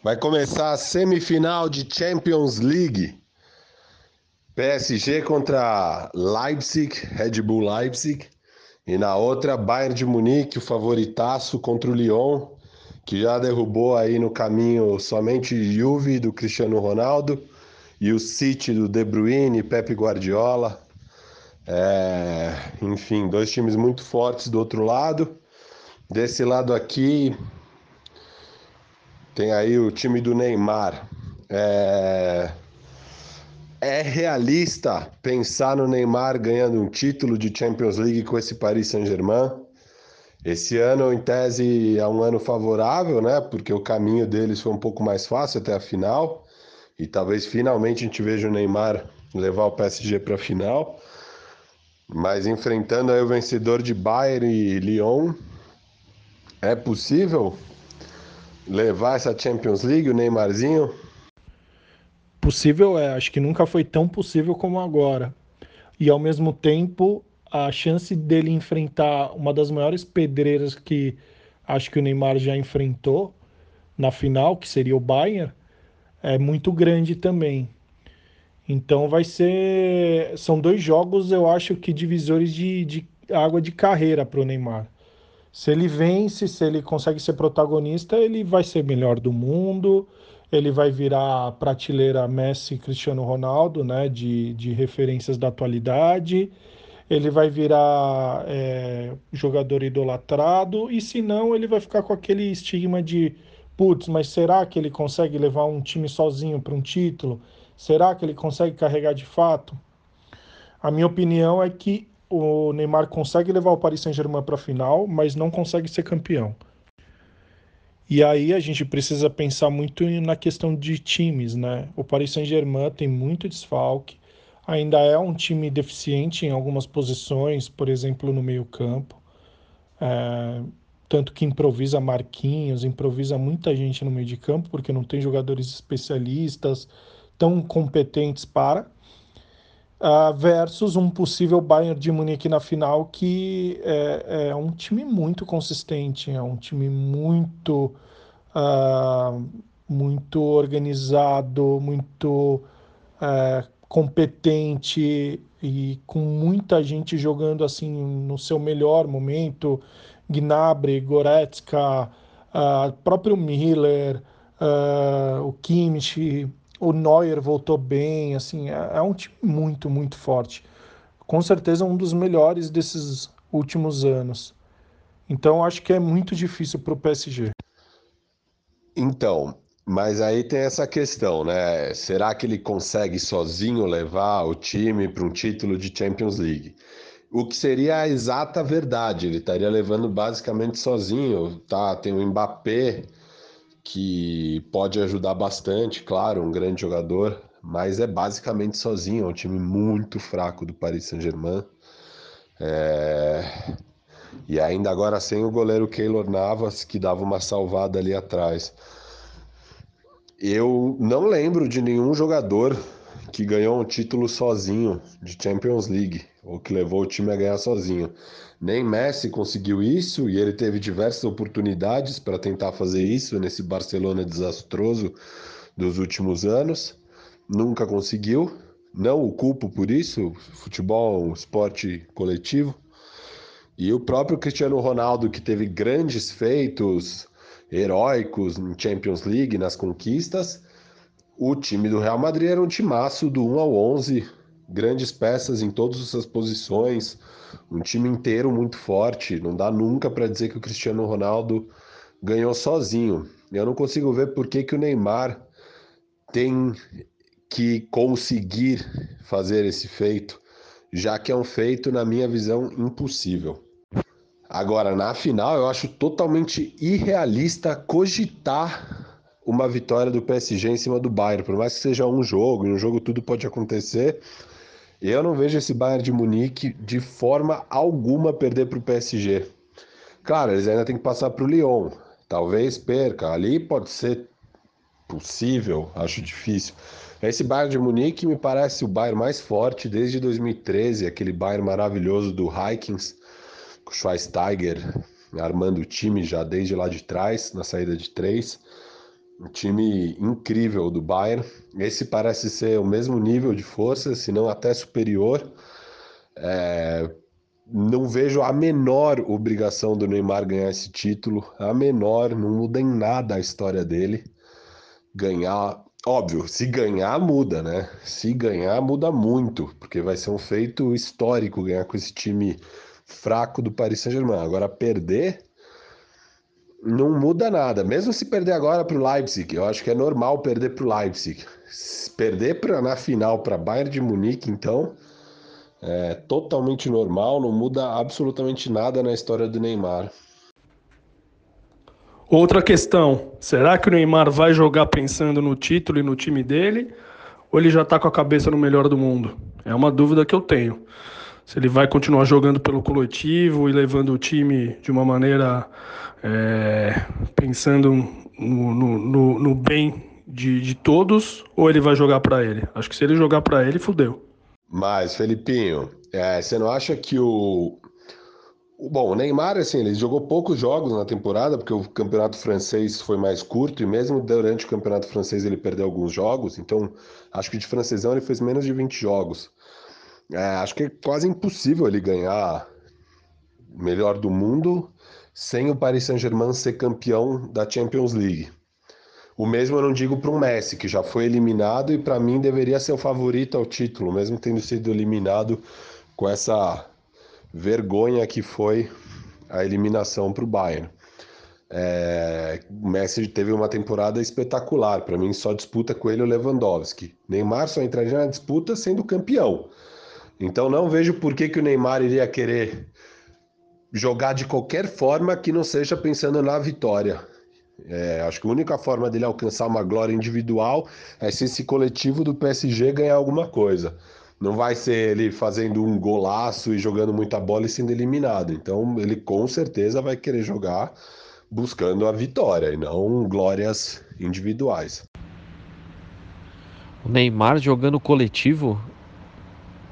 Vai começar a semifinal de Champions League. PSG contra Leipzig, Red Bull Leipzig. E na outra, Bayern de Munique, o favoritaço contra o Lyon, que já derrubou aí no caminho somente Juve do Cristiano Ronaldo e o City do De Bruyne, Pepe Guardiola. É, enfim, dois times muito fortes do outro lado. Desse lado aqui, tem aí o time do Neymar. É... é realista pensar no Neymar ganhando um título de Champions League com esse Paris Saint-Germain? Esse ano, em tese, é um ano favorável, né? Porque o caminho deles foi um pouco mais fácil até a final. E talvez finalmente a gente veja o Neymar levar o PSG para a final. Mas enfrentando aí o vencedor de Bayern e Lyon, é possível levar essa Champions League, o Neymarzinho? Possível é, acho que nunca foi tão possível como agora. E ao mesmo tempo, a chance dele enfrentar uma das maiores pedreiras que acho que o Neymar já enfrentou na final, que seria o Bayern, é muito grande também. Então vai ser. São dois jogos, eu acho que divisores de, de água de carreira para o Neymar. Se ele vence, se ele consegue ser protagonista, ele vai ser melhor do mundo, ele vai virar a prateleira Messi Cristiano Ronaldo, né, de, de referências da atualidade, ele vai virar é, jogador idolatrado, e se não, ele vai ficar com aquele estigma de, putz, mas será que ele consegue levar um time sozinho para um título? Será que ele consegue carregar de fato? A minha opinião é que o Neymar consegue levar o Paris Saint-Germain para a final, mas não consegue ser campeão. E aí a gente precisa pensar muito na questão de times, né? O Paris Saint-Germain tem muito desfalque, ainda é um time deficiente em algumas posições, por exemplo, no meio-campo. É, tanto que improvisa Marquinhos, improvisa muita gente no meio de campo, porque não tem jogadores especialistas tão competentes para uh, versus um possível Bayern de Munique na final, que é, é um time muito consistente, é um time muito, uh, muito organizado, muito uh, competente e com muita gente jogando assim no seu melhor momento. Gnabry, Goretzka, uh, próprio Miller, uh, o Kimmich, o Neuer voltou bem, assim, é, é um time muito, muito forte. Com certeza um dos melhores desses últimos anos. Então acho que é muito difícil para o PSG. Então, mas aí tem essa questão, né? Será que ele consegue sozinho levar o time para um título de Champions League? O que seria a exata verdade, ele estaria levando basicamente sozinho, tá? Tem o Mbappé, que pode ajudar bastante, claro, um grande jogador, mas é basicamente sozinho, é um time muito fraco do Paris Saint-Germain. É... E ainda agora sem o goleiro Keylor Navas, que dava uma salvada ali atrás. Eu não lembro de nenhum jogador que ganhou um título sozinho de Champions League, ou que levou o time a ganhar sozinho. Nem Messi conseguiu isso e ele teve diversas oportunidades para tentar fazer isso nesse Barcelona desastroso dos últimos anos. Nunca conseguiu. Não o culpo por isso. Futebol é um esporte coletivo. E o próprio Cristiano Ronaldo, que teve grandes feitos heróicos em Champions League, nas conquistas, o time do Real Madrid era um timaço do 1 ao 11, grandes peças em todas essas posições, um time inteiro muito forte. Não dá nunca para dizer que o Cristiano Ronaldo ganhou sozinho. Eu não consigo ver por que, que o Neymar tem que conseguir fazer esse feito, já que é um feito, na minha visão, impossível. Agora, na final, eu acho totalmente irrealista cogitar uma vitória do PSG em cima do Bayern, por mais que seja um jogo, e um jogo tudo pode acontecer. Eu não vejo esse Bayern de Munique de forma alguma perder para o PSG. Claro, eles ainda têm que passar para o Lyon. Talvez perca. Ali pode ser possível, acho difícil. Esse Bayern de Munique me parece o Bayern mais forte desde 2013, aquele Bayern maravilhoso do Vikings, com o Schweinsteiger armando o time já desde lá de trás, na saída de três. Um time incrível do Bayern. Esse parece ser o mesmo nível de força, se não até superior. É, não vejo a menor obrigação do Neymar ganhar esse título, a menor, não muda em nada a história dele. Ganhar, óbvio, se ganhar muda, né? Se ganhar muda muito, porque vai ser um feito histórico ganhar com esse time fraco do Paris Saint-Germain. Agora perder não muda nada. Mesmo se perder agora para o Leipzig, eu acho que é normal perder para o Leipzig. Se perder pra, na final para Bayern de Munique, então é totalmente normal, não muda absolutamente nada na história do Neymar. Outra questão: será que o Neymar vai jogar pensando no título e no time dele? Ou ele já está com a cabeça no melhor do mundo? É uma dúvida que eu tenho. Se ele vai continuar jogando pelo coletivo e levando o time de uma maneira é, pensando no, no, no, no bem de, de, todos, ou ele vai jogar para ele? Acho que se ele jogar para ele, fudeu. Mas, Felipinho, é, você não acha que o. Bom, o Neymar, assim, ele jogou poucos jogos na temporada, porque o campeonato francês foi mais curto, e mesmo durante o campeonato francês ele perdeu alguns jogos, então acho que de francesão ele fez menos de 20 jogos. É, acho que é quase impossível ele ganhar melhor do mundo sem o Paris Saint-Germain ser campeão da Champions League. O mesmo eu não digo para o Messi, que já foi eliminado e para mim deveria ser o favorito ao título, mesmo tendo sido eliminado com essa vergonha que foi a eliminação para o Bayern. É, o Messi teve uma temporada espetacular. Para mim, só disputa com ele o Lewandowski. Neymar só entraria na disputa sendo campeão. Então, não vejo por que, que o Neymar iria querer jogar de qualquer forma que não seja pensando na vitória. É, acho que a única forma dele alcançar uma glória individual é se esse coletivo do PSG ganhar alguma coisa. Não vai ser ele fazendo um golaço e jogando muita bola e sendo eliminado. Então ele com certeza vai querer jogar buscando a vitória e não glórias individuais. O Neymar jogando coletivo?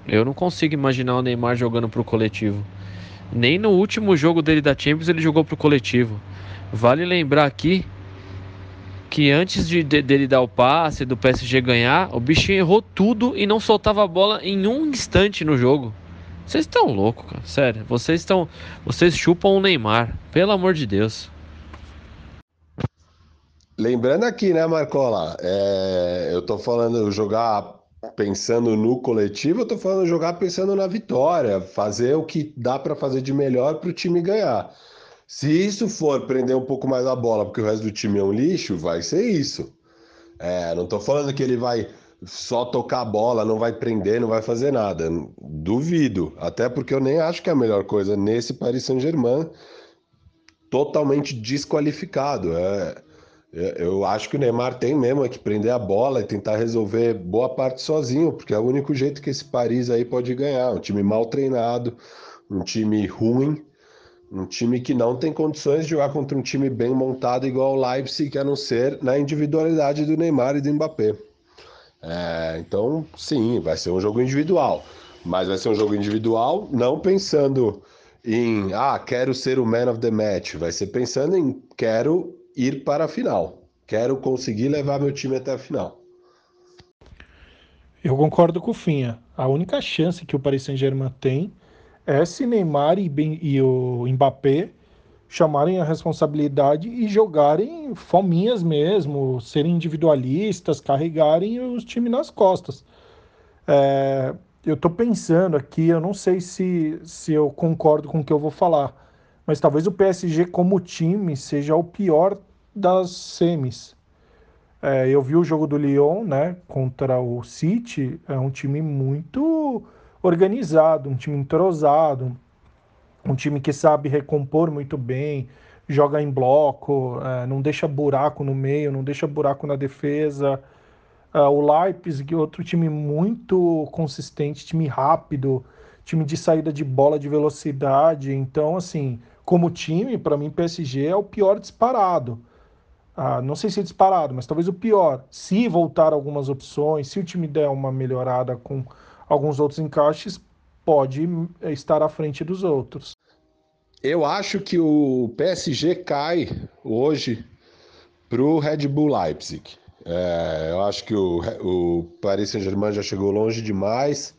Eu não consigo imaginar o Neymar jogando pro coletivo. Nem no último jogo dele da Champions ele jogou pro coletivo. Vale lembrar aqui que antes de, de, dele dar o passe do PSG ganhar, o bichinho errou tudo e não soltava a bola em um instante no jogo. Vocês estão loucos, cara. Sério. Vocês estão. Vocês chupam o Neymar. Pelo amor de Deus. Lembrando aqui, né, Marcola? É, eu tô falando jogar pensando no coletivo, eu tô falando jogar pensando na vitória, fazer o que dá para fazer de melhor para o time ganhar. Se isso for prender um pouco mais a bola, porque o resto do time é um lixo, vai ser isso. É, não estou falando que ele vai só tocar a bola, não vai prender, não vai fazer nada. Duvido. Até porque eu nem acho que é a melhor coisa nesse Paris Saint-Germain totalmente desqualificado. É eu acho que o Neymar tem mesmo que prender a bola e tentar resolver boa parte sozinho, porque é o único jeito que esse Paris aí pode ganhar. Um time mal treinado, um time ruim um time que não tem condições de jogar contra um time bem montado igual o Leipzig, a não ser na individualidade do Neymar e do Mbappé. É, então, sim, vai ser um jogo individual. Mas vai ser um jogo individual não pensando em, ah, quero ser o man of the match. Vai ser pensando em, quero ir para a final. Quero conseguir levar meu time até a final. Eu concordo com o Finha. A única chance que o Paris Saint-Germain tem é se Neymar e, ben, e o Mbappé chamarem a responsabilidade e jogarem fominhas mesmo, serem individualistas, carregarem os times nas costas. É, eu estou pensando aqui, eu não sei se, se eu concordo com o que eu vou falar, mas talvez o PSG como time seja o pior das semis. É, eu vi o jogo do Lyon, né, contra o City, é um time muito organizado, um time entrosado, um time que sabe recompor muito bem, joga em bloco, é, não deixa buraco no meio, não deixa buraco na defesa. É, o Leipzig, outro time muito consistente, time rápido, time de saída de bola de velocidade. Então, assim, como time, para mim, PSG é o pior disparado. Ah, não sei se é disparado, mas talvez o pior. Se voltar algumas opções, se o time der uma melhorada com alguns outros encaixes, pode eh, estar à frente dos outros. Eu acho que o PSG cai hoje para o Red Bull Leipzig. É, eu acho que o, o Paris Saint-Germain já chegou longe demais.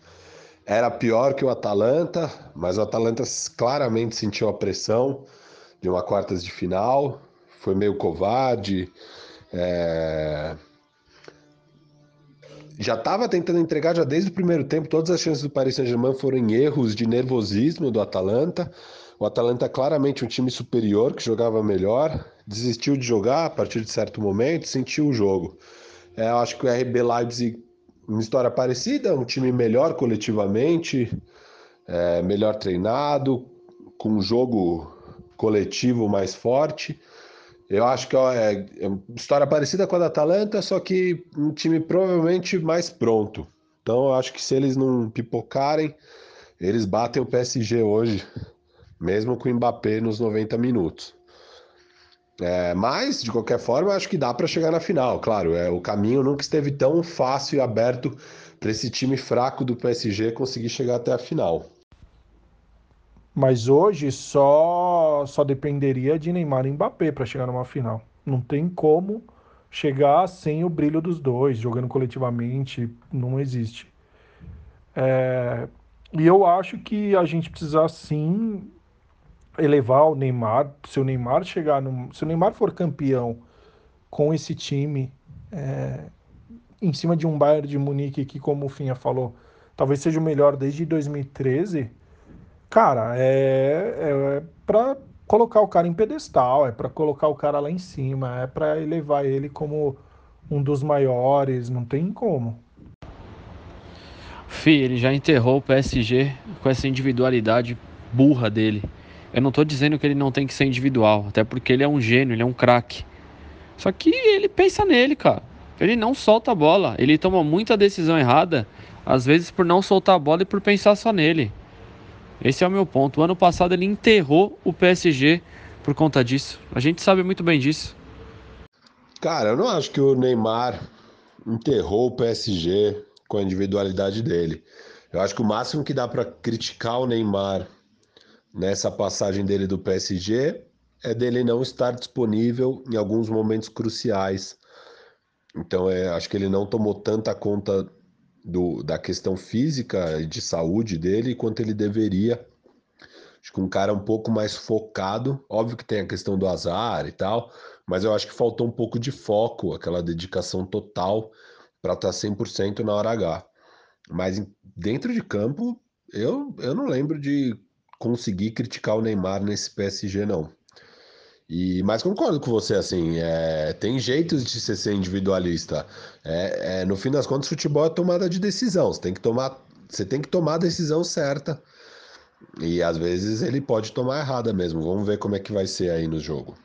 Era pior que o Atalanta, mas o Atalanta claramente sentiu a pressão de uma quartas de final. Foi meio covarde. É... Já estava tentando entregar já desde o primeiro tempo. Todas as chances do Paris Saint-Germain foram em erros de nervosismo do Atalanta. O Atalanta é claramente um time superior que jogava melhor, desistiu de jogar a partir de certo momento, sentiu o jogo. É, eu acho que o RB Leipzig, uma história parecida, um time melhor coletivamente, é, melhor treinado, com um jogo coletivo mais forte. Eu acho que é, é uma história parecida com a da Atalanta, só que um time provavelmente mais pronto. Então eu acho que se eles não pipocarem, eles batem o PSG hoje mesmo com o Mbappé nos 90 minutos. É, mas, de qualquer forma, acho que dá para chegar na final. Claro, é, o caminho nunca esteve tão fácil e aberto para esse time fraco do PSG conseguir chegar até a final. Mas hoje só só dependeria de Neymar e Mbappé para chegar numa final. Não tem como chegar sem o brilho dos dois, jogando coletivamente, não existe. É, e eu acho que a gente precisa sim elevar o Neymar, se o Neymar chegar no, se o Neymar for campeão com esse time é, em cima de um Bayern de Munique que, como o Finha falou, talvez seja o melhor desde 2013, cara, é, é para colocar o cara em pedestal, é para colocar o cara lá em cima, é para elevar ele como um dos maiores, não tem como. Fi, ele já enterrou o PSG com essa individualidade burra dele. Eu não estou dizendo que ele não tem que ser individual, até porque ele é um gênio, ele é um craque. Só que ele pensa nele, cara. Ele não solta a bola, ele toma muita decisão errada, às vezes por não soltar a bola e por pensar só nele. Esse é o meu ponto. O ano passado ele enterrou o PSG por conta disso. A gente sabe muito bem disso. Cara, eu não acho que o Neymar enterrou o PSG com a individualidade dele. Eu acho que o máximo que dá para criticar o Neymar nessa passagem dele do PSG é dele não estar disponível em alguns momentos cruciais. Então, é, acho que ele não tomou tanta conta do, da questão física e de saúde dele quanto ele deveria. Acho que um cara um pouco mais focado, óbvio que tem a questão do azar e tal, mas eu acho que faltou um pouco de foco, aquela dedicação total para estar 100% na hora H. Mas dentro de campo, eu, eu não lembro de conseguir criticar o Neymar nesse PSG, não. E, mas concordo com você, assim, é, tem jeitos de você ser individualista. É, é, no fim das contas, futebol é tomada de decisão. Você tem que tomar, você tem que tomar a decisão certa. E às vezes ele pode tomar errada mesmo. Vamos ver como é que vai ser aí no jogo.